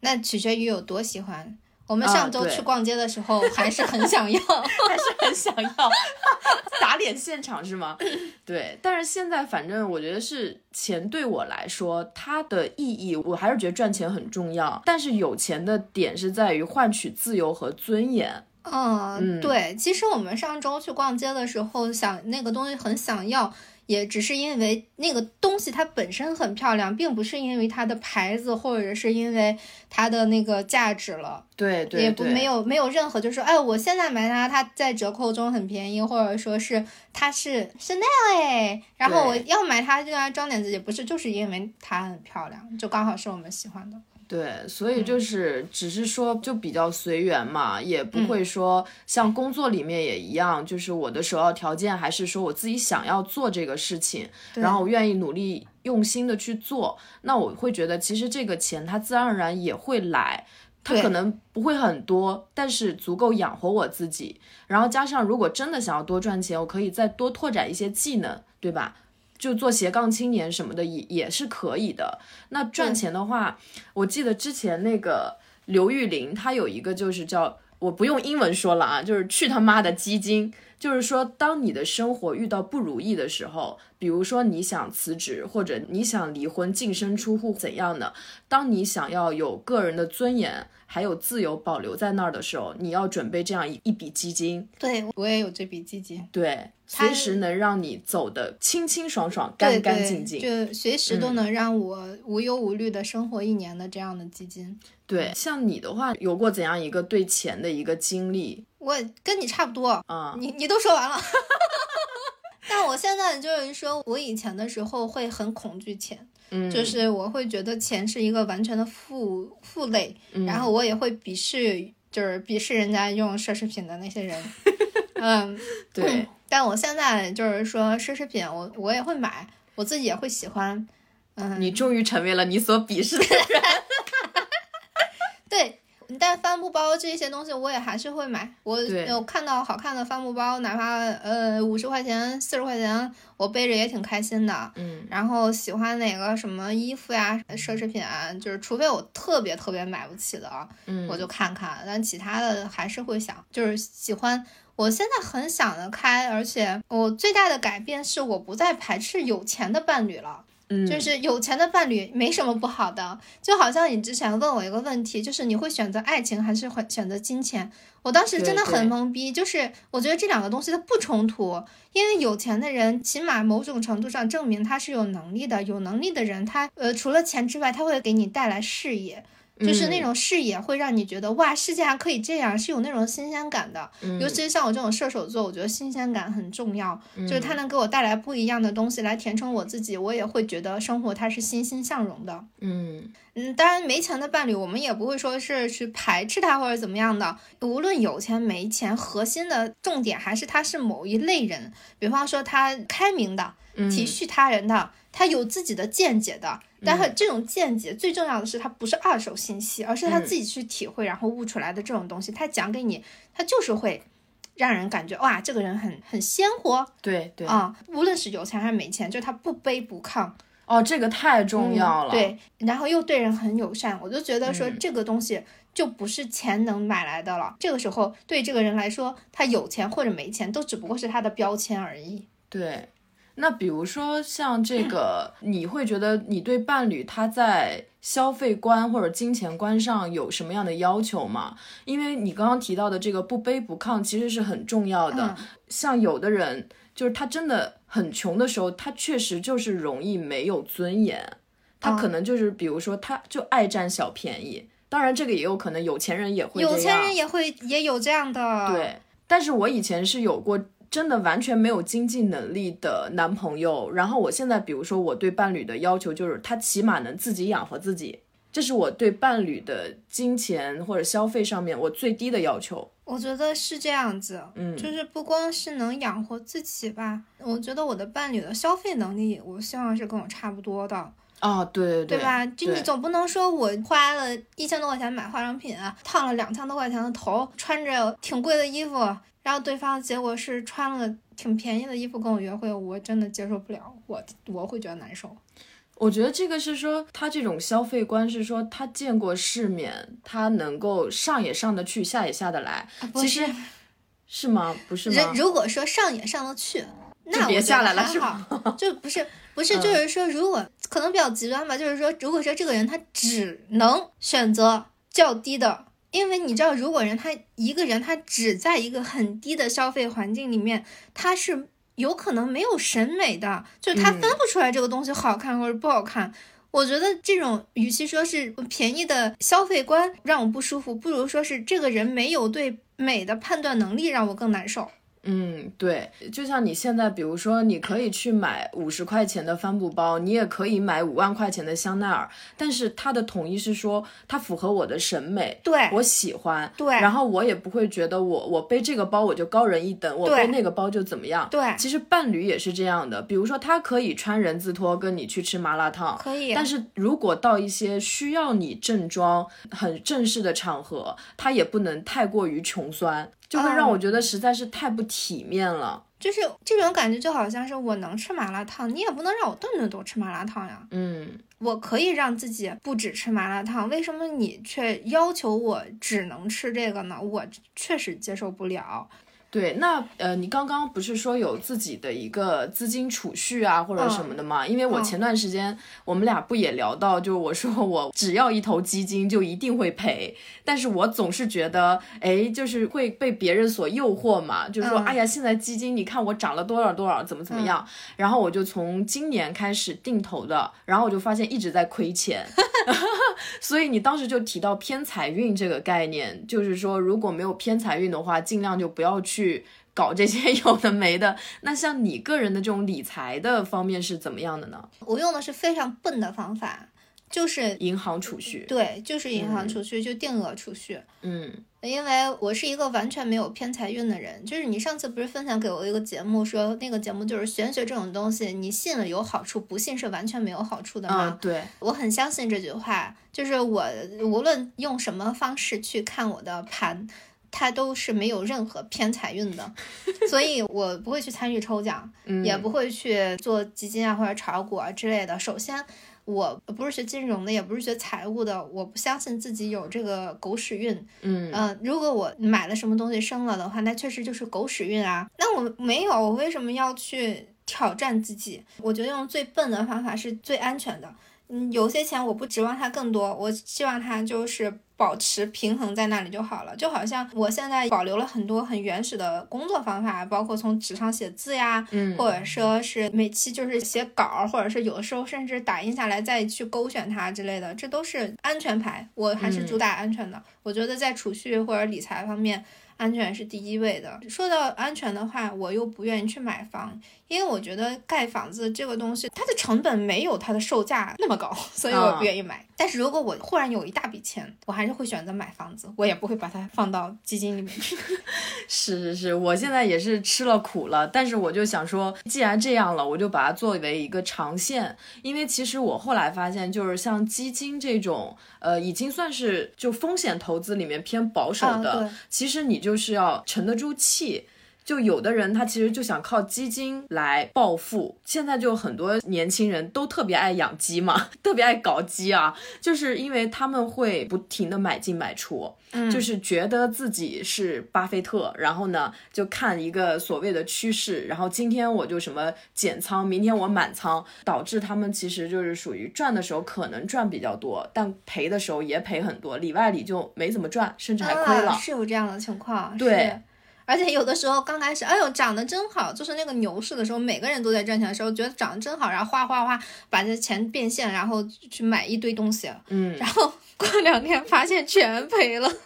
那取决于有多喜欢。我们啊上周去逛街的时候，还是很想要。[LAUGHS] 还是很想要 [LAUGHS] 打脸现场是吗？[LAUGHS] 对，但是现在反正我觉得是钱对我来说，它的意义我还是觉得赚钱很重要，但是有钱的点是在于换取自由和尊严。嗯，对。其实我们上周去逛街的时候，想那个东西很想要，也只是因为那个东西它本身很漂亮，并不是因为它的牌子或者是因为它的那个价值了。对对也不，没有没有任何就是说，哎，我现在买它，它在折扣中很便宜，或者说是它是 Chanel 哎，然后我要买它就要装点自己，不是就是因为它很漂亮，就刚好是我们喜欢的。对，所以就是只是说就比较随缘嘛，也不嗯会说像工作里面也一样，就是我的首要条件还是说我自己想要做这个事情，然后我愿意努力用心的去做，那我会觉得其实这个钱它自然而然也会来。它可能不会很多，但是足够养活我自己。然后加上，如果真的想要多赚钱，我可以再多拓展一些技能，对吧？就做斜杠青年什么的也也是可以的。那赚钱的话，我记得之前那个刘玉玲，她有一个就是叫我不用英文说了啊，就是去他妈的基金。就是说，当你的生活遇到不如意的时候，比如说你想辞职，或者你想离婚、净身出户怎样的，当你想要有个人的尊严还有自由保留在那儿的时候，你要准备这样一一笔基金，对我也有这笔基金，对，它随时能让你走得清清爽爽、干干对净净。就随时都能让我无忧无虑的生活一年的这样的基金。对，像你的话，有过怎样一个对钱的一个经历我跟你差不多，啊？你你都说完了。[LAUGHS] 但我现在就是说，我以前的时候会很恐惧钱，嗯，就是我会觉得钱是一个完全的负负累，嗯然后我也会鄙视，就是鄙视人家用奢侈品的那些人。嗯，[LAUGHS] 对，[CLEARS THROAT] 但我现在就是说，奢侈品我我也会买，我自己也会喜欢。嗯，你终于成为了你所鄙视的人。[LAUGHS] 对但帆布包这些东西我也还是会买。我有看到好看的帆布包，哪怕呃五十块钱、四十块钱，我背着也挺开心的。嗯然后喜欢哪个什么衣服呀、奢侈品啊，就是除非我特别特别买不起的啊，嗯，我就看看。但其他的还是会想，就是喜欢。我现在很想得开，而且我最大的改变是我不再排斥有钱的伴侣了。嗯就是有钱的伴侣没什么不好的，就好像你之前问我一个问题，就是你会选择爱情还是会选择金钱？我当时真的很懵逼，就是我觉得这两个东西它不冲突，因为有钱的人起码某种程度上证明他是有能力的，有能力的人他呃除了钱之外，他会给你带来事业。就是那种视野会让你觉得哇，世界还可以这样，是有那种新鲜感的。尤其是像我这种射手座，我觉得新鲜感很重要，就是它能给我带来不一样的东西来填充我自己，我也会觉得生活它是欣欣向荣的。嗯嗯，当然没钱的伴侣，我们也不会说是去排斥他或者怎么样的。无论有钱没钱，核心的重点还是他是某一类人，比方说他开明的、体恤他人的，他有自己的见解的。但是这种见解最重要的是，它不是二手信息，而是他自己去体会然后悟出来的这种东西。他讲给你，他就是会让人感觉哇，这个人很很鲜活对对啊、无论是有钱还是没钱，就是他不卑不亢。哦，这个太重要了。嗯。对，然后又对人很友善，我就觉得说这个东西就不是钱能买来的了。这个时候对这个人来说，他有钱或者没钱，都只不过是他的标签而已。对，那比如说像这个，你会觉得你对伴侣他在消费观或者金钱观上有什么样的要求吗？因为你刚刚提到的这个不卑不亢，其实是很重要的。嗯像有的人，就是他真的很穷的时候，他确实就是容易没有尊严，他可能就是比如说他就爱占小便宜。当然，这个也有可能有钱人也会。有钱人也会也有这样的，对，但是我以前是有过真的完全没有经济能力的男朋友，然后我现在比如说我对伴侣的要求就是他起码能自己养活自己，这是我对伴侣的金钱或者消费上面我最低的要求。我觉得是这样子，嗯就是不光是能养活自己吧，我觉得我的伴侣的消费能力，我希望是跟我差不多的。哦，对对对吧？就你总不能说我花了一千多块钱买化妆品，烫了两千多块钱的头，穿着挺贵的衣服，然后对方结果是穿了挺便宜的衣服跟我约会，我真的接受不了，我我会觉得难受。我觉得这个是说他这种消费观是说他见过世面，他能够上也上得去，下也下得来。不其实是是吗？不是 [LAUGHS] 人吗？如果说上也上得去，那别下来了是还好，就不是 [LAUGHS] 不是，就是说如果可能比较极端吧，就是说如果说这个人他只能选择较低的。因为你知道，如果人他一个人他只在一个很低的消费环境里面，他是有可能没有审美的，就是他分不出来这个东西好看或者不好看。我觉得这种与其说是便宜的消费观让我不舒服，不如说是这个人没有对美的判断能力让我更难受。嗯，对，就像你现在，比如说，你可以去买五十块钱的帆布包，你也可以买五万块钱的香奈儿，但是它的统一是说，它符合我的审美，对我喜欢，对。然后我也不会觉得我我背这个包我就高人一等，我背那个包就怎么样。对。其实伴侣也是这样的，比如说他可以穿人字拖跟你去吃麻辣烫，可以但是如果到一些需要你正装、很正式的场合，他也不能太过于穷酸，就会让我觉得实在是太不体面了。就是这种感觉，就好像是我能吃麻辣烫，你也不能让我顿顿都吃麻辣烫呀。嗯，我可以让自己不只吃麻辣烫，为什么你却要求我只能吃这个呢？我确实接受不了。对，那呃，你刚刚不是说有自己的一个资金储蓄啊，或者什么的吗？因为我嗯前段时间我们俩不也聊到，就我说我只要一投基金就一定会赔，但是我总是觉得，哎，就是会被别人所诱惑嘛，就是说，嗯哎呀，现在基金你看我涨了多少多少，怎么怎么样，然后我就从今年开始定投的，然后我就发现一直在亏钱。[LAUGHS] 所以你当时就提到偏财运这个概念，就是说如果没有偏财运的话，尽量就不要去搞这些 [LAUGHS] 有的没的。那像你个人的这种理财的方面是怎么样的呢？我用的是非常笨的方法，就是银行储蓄，对，就是银行储蓄，就定额储蓄。嗯因为我是一个完全没有偏财运的人，就是你上次不是分享给我一个节目，说那个节目就是玄学这种东西，你信了有好处，不信是完全没有好处的吗？嗯，对，我很相信这句话，就是我无论用什么方式去看我的盘，它都是没有任何偏财运的，所以我不会去参与抽奖，嗯也不会去做基金啊或者炒股啊之类的。首先。我不是学金融的，也不是学财务的，我不相信自己有这个狗屎运。嗯嗯、如果我买了什么东西升了的话，那确实就是狗屎运啊。那我没有，我为什么要去挑战自己？我觉得用最笨的方法是最安全的。嗯，有些钱我不指望它更多，我希望它就是保持平衡在那里就好了。就好像我现在保留了很多很原始的工作方法，包括从纸上写字呀，嗯或者说是每期就是写稿儿，或者是有的时候甚至打印下来再去勾选它之类的，这都是安全牌。我还是主打安全的。我觉得在储蓄或者理财方面，安全是第一位的。说到安全的话，我又不愿意去买房，因为我觉得盖房子这个东西，它的成本没有它的售价那么高，所以我不愿意买。但是如果我忽然有一大笔钱，我还是会选择买房子，我也不会把它放到基金里面去。[LAUGHS] 是是是，我现在也是吃了苦了，但是我就想说，既然这样了，我就把它作为一个长线，因为其实我后来发现，就是像基金这种，呃，已经算是就风险投资里面偏保守的，啊其实你就是要沉得住气。就有的人他其实就想靠基金来暴富，现在就很多年轻人都特别爱养鸡嘛，[LAUGHS] 特别爱搞鸡啊，就是因为他们会不停的买进买出，嗯就是觉得自己是巴菲特，然后呢就看一个所谓的趋势，然后今天我就什么减仓，明天我满仓，导致他们其实就是属于赚的时候可能赚比较多，但赔的时候也赔很多，里外里就没怎么赚，甚至还亏了。啊，是有这样的情况。对是。而且有的时候刚开始，哎呦长得真好，就是那个牛市的时候，每个人都在赚钱的时候，觉得长得真好，然后哗哗哗把这钱变现，然后去买一堆东西，嗯，然后 [LAUGHS] 过两天发现全赔了。[LAUGHS]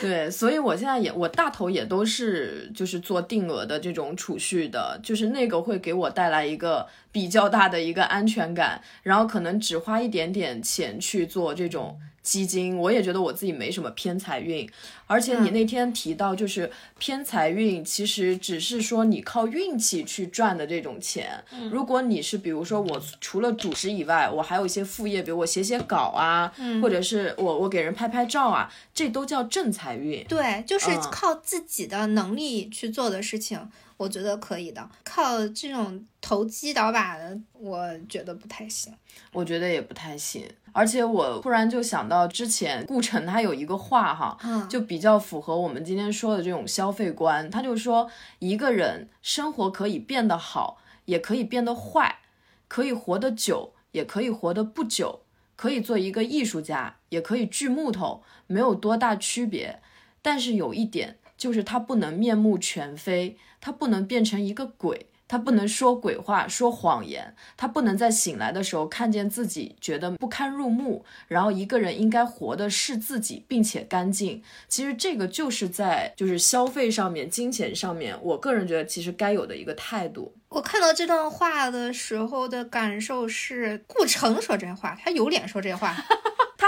对，所以我现在也我大头也都是就是做定额的这种储蓄的，就是那个会给我带来一个比较大的一个安全感，然后可能只花一点点钱去做这种基金，我也觉得我自己没什么偏财运。而且你那天提到就是偏财运，其实只是说你靠运气去赚的这种钱。如果你是比如说我除了主持以外，我还有一些副业，比如我写写稿啊，或者是我我给人拍拍照啊，这都叫正财运。对，就是嗯靠自己的能力去做的事情，我觉得可以的。靠这种投机倒把的，我觉得不太行。我觉得也不太行。而且我突然就想到之前顾城他有一个话哈，嗯就比比较符合我们今天说的这种消费观。他就说，一个人生活可以变得好，也可以变得坏，可以活得久，也可以活得不久，可以做一个艺术家，也可以锯木头，没有多大区别。但是有一点，就是他不能面目全非，他不能变成一个鬼。他不能说鬼话、说谎言，他不能在醒来的时候看见自己觉得不堪入目，然后一个人应该活的是自己，并且干净。其实这个就是在就是消费上面、金钱上面，我个人觉得其实该有的一个态度。我看到这段话的时候的感受是，顾城说这话，他有脸说这话。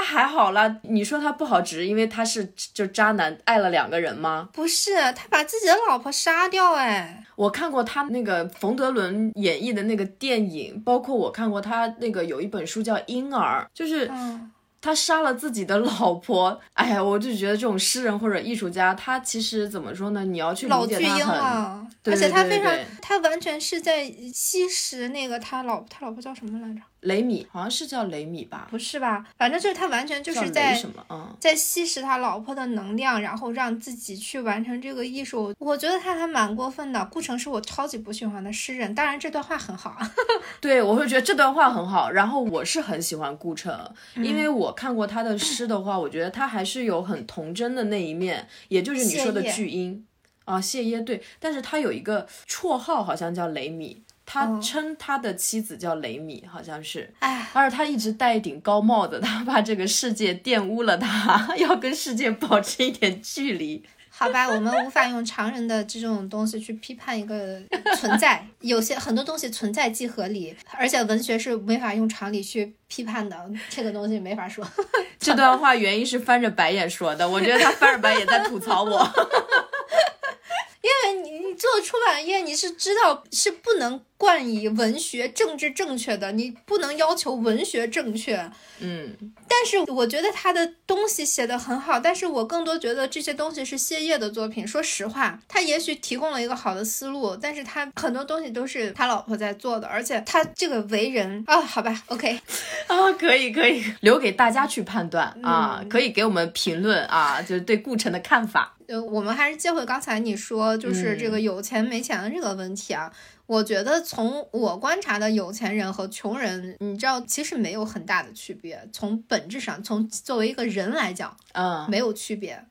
他还好啦，你说他不好，只是因为他是就渣男爱了两个人吗？不是，他把自己的老婆杀掉，哎，我看过他那个冯德伦演绎的那个电影，包括我看过他那个有一本书叫《婴儿》，就是嗯，他杀了自己的老婆。哎呀，我就觉得这种诗人或者艺术家，他其实怎么说呢？你要去理解他很。了，对而且他非常他完全是在吸食那个他老他老婆叫什么来着？雷米好像是叫雷米吧，不是吧？反正就是他完全就是在什么？嗯，在吸食他老婆的能量，然后让自己去完成这个艺术。我觉得他还蛮过分的。顾城是我超级不喜欢的诗人，当然这段话很好啊。[LAUGHS] 对，我会觉得这段话很好。然后我是很喜欢顾城，因嗯为我看过他的诗的话，我觉得他还是有很童真的那一面，也就是你说的巨婴啊，谢烨对。但是他有一个绰号，好像叫雷米。他哦称他的妻子叫雷米，好像是，哎，而且他一直戴一顶高帽子，他怕这个世界玷污了他，[LAUGHS] 要跟世界保持一点距离。好吧，我们无法用常人的这种东西去批判一个存在，有些很多东西存在即合理，而且文学是没法用常理去批判的，这个东西没法说。[LAUGHS] 这段话原因是翻着白眼说的，我觉得他翻着白眼在吐槽我。因为你你做出版业，你是知道是不能冠以文学政治正确的，你不能要求文学正确。嗯，但是我觉得他的东西写的很好，但是我更多觉得这些东西是谢烨的作品。说实话，他也许提供了一个好的思路，但是他很多东西都是他老婆在做的，而且他这个为人啊，好吧，OK，啊，可以可以，留给大家去判断啊，可以给我们评论啊，就是对顾城的看法。呃，我们还是接回刚才你说，就是这个有钱没钱的这个问题啊。我觉得从我观察的有钱人和穷人，你知道，其实没有很大的区别。从本质上，从作为一个人来讲，嗯，没有区别。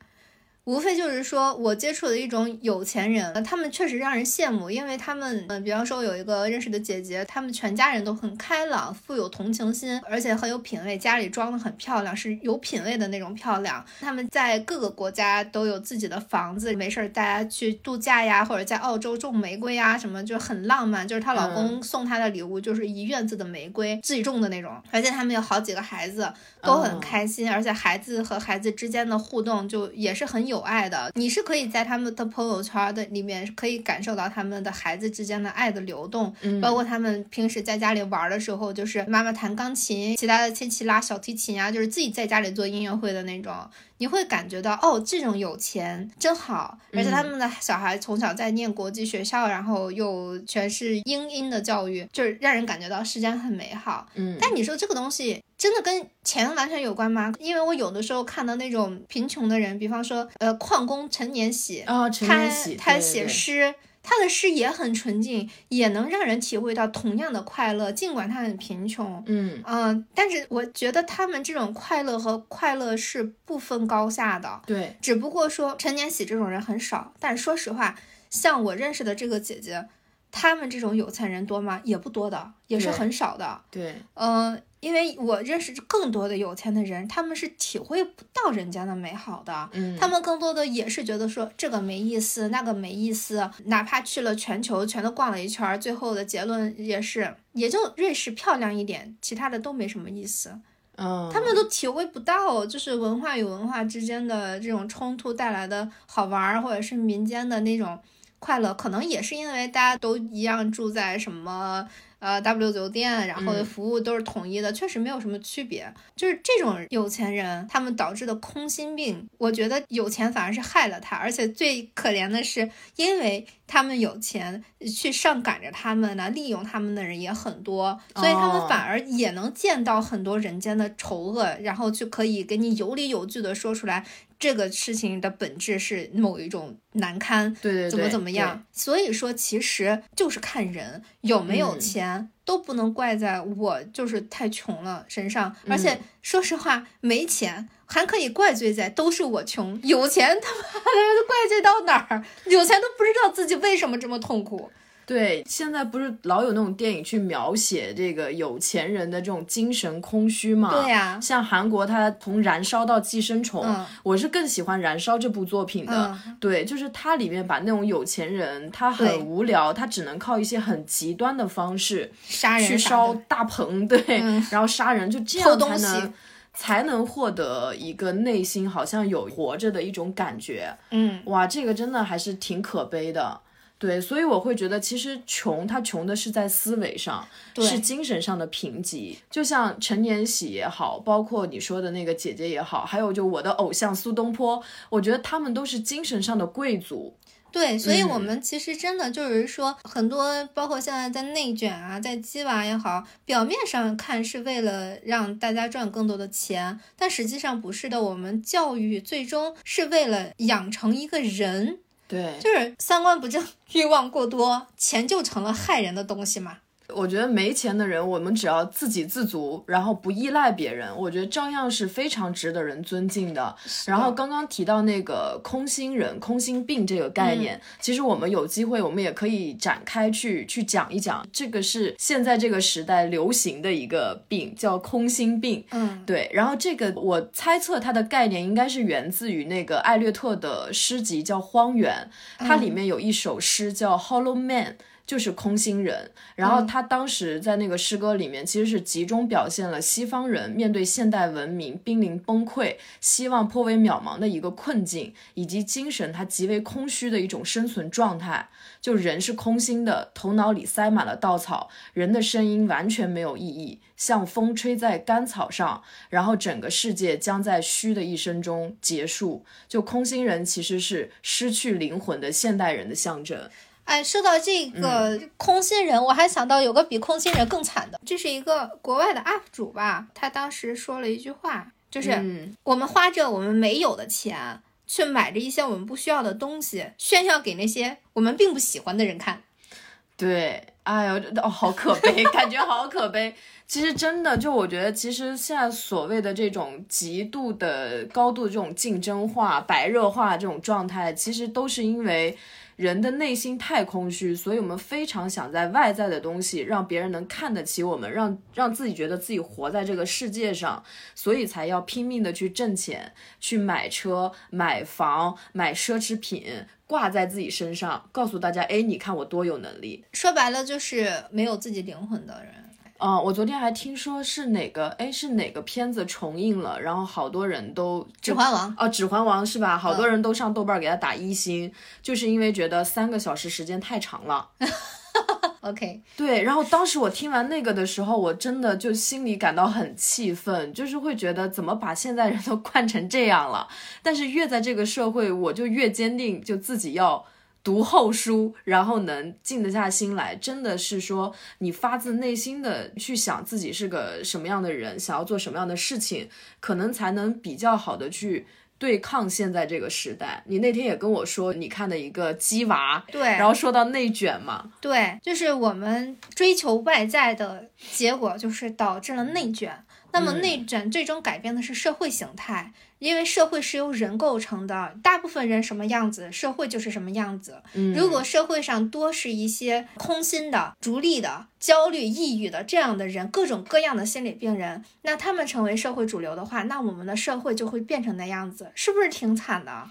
无非就是说，我接触的一种有钱人，他们确实让人羡慕，因为他们，嗯，比方说有一个认识的姐姐，他们全家人都很开朗，富有同情心，而且很有品位，家里装的很漂亮，是有品位的那种漂亮。他们在各个国家都有自己的房子，没事儿大家去度假呀，或者在澳洲种玫瑰呀，什么就很浪漫。就是她老公送她的礼物就是一院子的玫瑰，自己种的那种，而且他们有好几个孩子，都很开心，而且孩子和孩子之间的互动就也是很有。爱的，你是可以在他们的朋友圈的里面可以感受到他们的孩子之间的爱的流动，包括他们平时在家里玩的时候，就是妈妈弹钢琴，其他的亲戚拉小提琴啊，就是自己在家里做音乐会的那种。你会感觉到哦，这种有钱真好，而且他们的小孩从小在念国际学校，然后又全是英音的教育，就是让人感觉到世间很美好。嗯，但你说这个东西真的跟钱完全有关吗？因为我有的时候看到那种贫穷的人，比方说呃矿工陈年喜啊，陈年喜，他写诗。他的诗也很纯净，也能让人体会到同样的快乐，尽管他很贫穷。嗯嗯，但是我觉得他们这种快乐和快乐是不分高下的。对，只不过说陈年喜这种人很少。但说实话，像我认识的这个姐姐，他们这种有钱人多吗？也不多的，也是很少的。对，嗯。因为我认识更多的有钱的人，他们是体会不到人间的美好的，嗯，他们更多的也是觉得说这个没意思，那个没意思，哪怕去了全球全都逛了一圈，最后的结论也是，也就瑞士漂亮一点，其他的都没什么意思，嗯，他们都体会不到，就是文化与文化之间的这种冲突带来的好玩，或者是民间的那种快乐，可能也是因为大家都一样住在什么。呃，W 酒店，然后服务都是统一的，确实没有什么区别。就是这种有钱人，他们导致的空心病，我觉得有钱反而是害了他。而且最可怜的是，因为他们有钱，去上赶着他们呢，利用他们的人也很多，所以他们反而也能见到很多人间的丑恶，然后就可以给你有理有据的说出来。这个事情的本质是某一种难堪，对对，怎么怎么样？所以说，其实就是看人有没有钱，都不能怪在我就是太穷了身上。而且说实话，没钱还可以怪罪在都是我穷，有钱他妈的 [LAUGHS] 怪罪到哪儿？有钱都不知道自己为什么这么痛苦。对，现在不是老有那种电影去描写这个有钱人的这种精神空虚嘛？对呀，像韩国，他从《燃烧》到《寄生虫》，我是更喜欢《燃烧》这部作品的。对，就是它里面把那种有钱人，他很无聊，他只能靠一些很极端的方式杀人、去烧大棚，对，然后杀人，就 [LAUGHS] 这样才能才能获得一个内心好像有活着的一种感觉。嗯，哇，这个真的还是挺可悲的。对，所以我会觉得，其实穷，他穷的是在思维上，是精神上的贫瘠。就像陈年喜也好，包括你说的那个姐姐也好，还有就我的偶像苏东坡，我觉得他们都是精神上的贵族。对，所以我们其实真的就是说，很多包括现在在内卷啊，在鸡娃也好，表面上看是为了让大家赚更多的钱，但实际上不是的。我们教育最终是为了养成一个人。对，就是三观不正，欲望过多，钱就成了害人的东西嘛。我觉得没钱的人，我们只要自给自足，然后不依赖别人，我觉得照样是非常值得人尊敬的。然后刚刚提到那个空心人、空心病这个概念，其实我们有机会，我们也可以展开去去讲一讲，这个是现在这个时代流行的一个病，叫空心病。嗯，对。然后这个我猜测它的概念应该是源自于那个艾略特的诗集叫《荒原》，它里面有一首诗叫《Hollow Man》。就是空心人，然后他当时在那个诗歌里面，其实是集中表现了西方人面对现代文明濒临崩溃、希望颇为渺茫的一个困境，以及精神他极为空虚的一种生存状态。就人是空心的，头脑里塞满了稻草，人的声音完全没有意义，像风吹在干草上，然后整个世界将在虚的一生中结束。就空心人其实是失去灵魂的现代人的象征。哎，说到这个空心人，我还想到有个比空心人更惨的，这是一个国外的 UP 主吧，他当时说了一句话，就是我们花着我们没有的钱，去买着一些我们不需要的东西，炫耀给那些我们并不喜欢的人看。对，哎呦，哦，好可悲，[LAUGHS] 感觉好可悲。其实真的，就我觉得，其实现在所谓的这种极度的、高度这种竞争化、白热化这种状态，其实都是因为。人的内心太空虚，所以我们非常想在外在的东西让别人能看得起我们，让让自己觉得自己活在这个世界上，所以才要拼命的去挣钱，去买车、买房、买奢侈品，挂在自己身上，告诉大家，哎，你看我多有能力。说白了就是没有自己灵魂的人。嗯，我昨天还听说是哪个，哎，是哪个片子重映了，然后好多人都《指环王》哦，《指环王》是吧？好多人都上豆瓣给他打一星，就是因为觉得三个小时时间太长了。[LAUGHS] OK，对。然后当时我听完那个的时候，我真的就心里感到很气愤，就是会觉得怎么把现在人都 [LAUGHS] 惯成这样了？但是越在这个社会，我就越坚定，就自己要。读厚书，然后能静得下心来，真的是说你发自内心的去想自己是个什么样的人，想要做什么样的事情，可能才能比较好的去对抗现在这个时代。你那天也跟我说，你看的一个鸡娃，对，然后说到内卷嘛，对，就是我们追求外在的结果，就是导致了内卷。那么内卷最终改变的是社会形态。因为社会是由人构成的，大部分人什么样子，社会就是什么样子。如果社会上多是一些空心的、逐利的、焦虑、抑郁的这样的人，各种各样的心理病人，那他们成为社会主流的话，那我们的社会就会变成那样子，是不是挺惨的？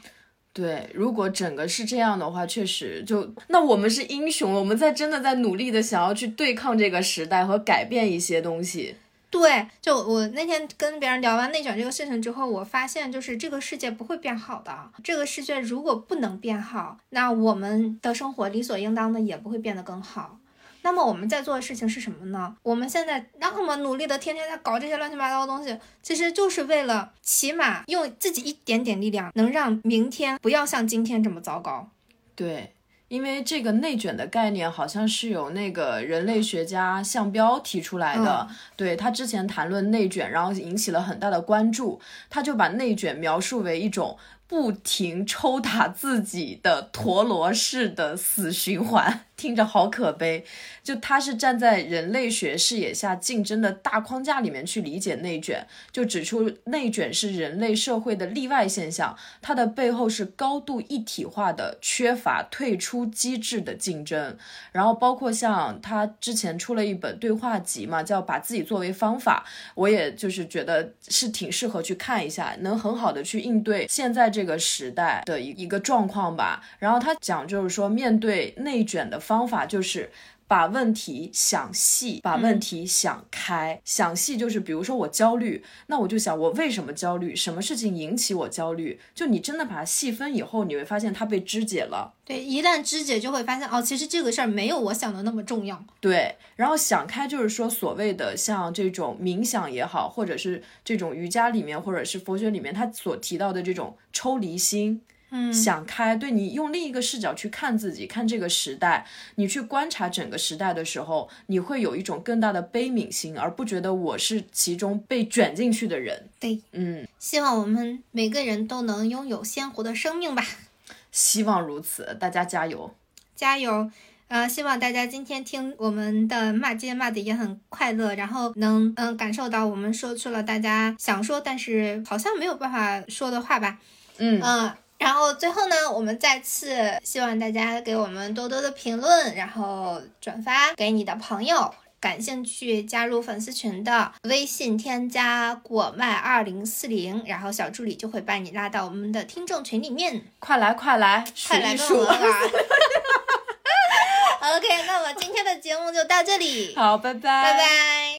对，如果整个是这样的话，确实就那我们是英雄，我们在真的在努力的想要去对抗这个时代和改变一些东西。对，就我那天跟别人聊完内卷这个事情之后，我发现就是这个世界不会变好的。这个世界如果不能变好，那我们的生活理所应当的也不会变得更好。那么我们在做的事情是什么呢？我们现在那么努力的天天在搞这些乱七八糟的东西，其实就是为了起码用自己一点点力量，能让明天不要像今天这么糟糕。对。因为这个内卷的概念好像是由那个人类学家项彪提出来的，对他之前谈论内卷，然后引起了很大的关注，他就把内卷描述为一种。不停抽打自己的陀螺式的死循环，听着好可悲。就他是站在人类学视野下竞争的大框架里面去理解内卷，就指出内卷是人类社会的例外现象，它的背后是高度一体化的、缺乏退出机制的竞争。然后包括像他之前出了一本对话集嘛，叫《把自己作为方法》，我也就是觉得是挺适合去看一下，能很好的去应对现在。这个时代的一一个状况吧，然后他讲就是说，面对内卷的方法就是。把问题想细，把问题想开。想细就是，比如说我焦虑，那我就想我为什么焦虑，什么事情引起我焦虑？就你真的把它细分以后，你会发现它被肢解了。对，一旦肢解，就会发现哦，其实这个事儿没有我想的那么重要。对，然后想开就是说，所谓的像这种冥想也好，或者是这种瑜伽里面，或者是佛学里面，他所提到的这种抽离心。嗯，想开，对你用另一个视角去看自己，看这个时代，你去观察整个时代的时候，你会有一种更大的悲悯心，而不觉得我是其中被卷进去的人。对，嗯，希望我们每个人都能拥有鲜活的生命吧。希望如此，大家加油，加油。呃、希望大家今天听我们的骂街骂的也很快乐，然后能嗯感受到我们说出了大家想说但是好像没有办法说的话吧。嗯，嗯，然后最后呢，我们再次希望大家给我们多多的评论，然后转发给你的朋友。感兴趣加入粉丝群的，微信添加果麦二零四零，然后小助理就会把你拉到我们的听众群里面。快来快来，数快来数我。们玩。OK，那么今天的节目就到这里，好，拜拜，拜拜。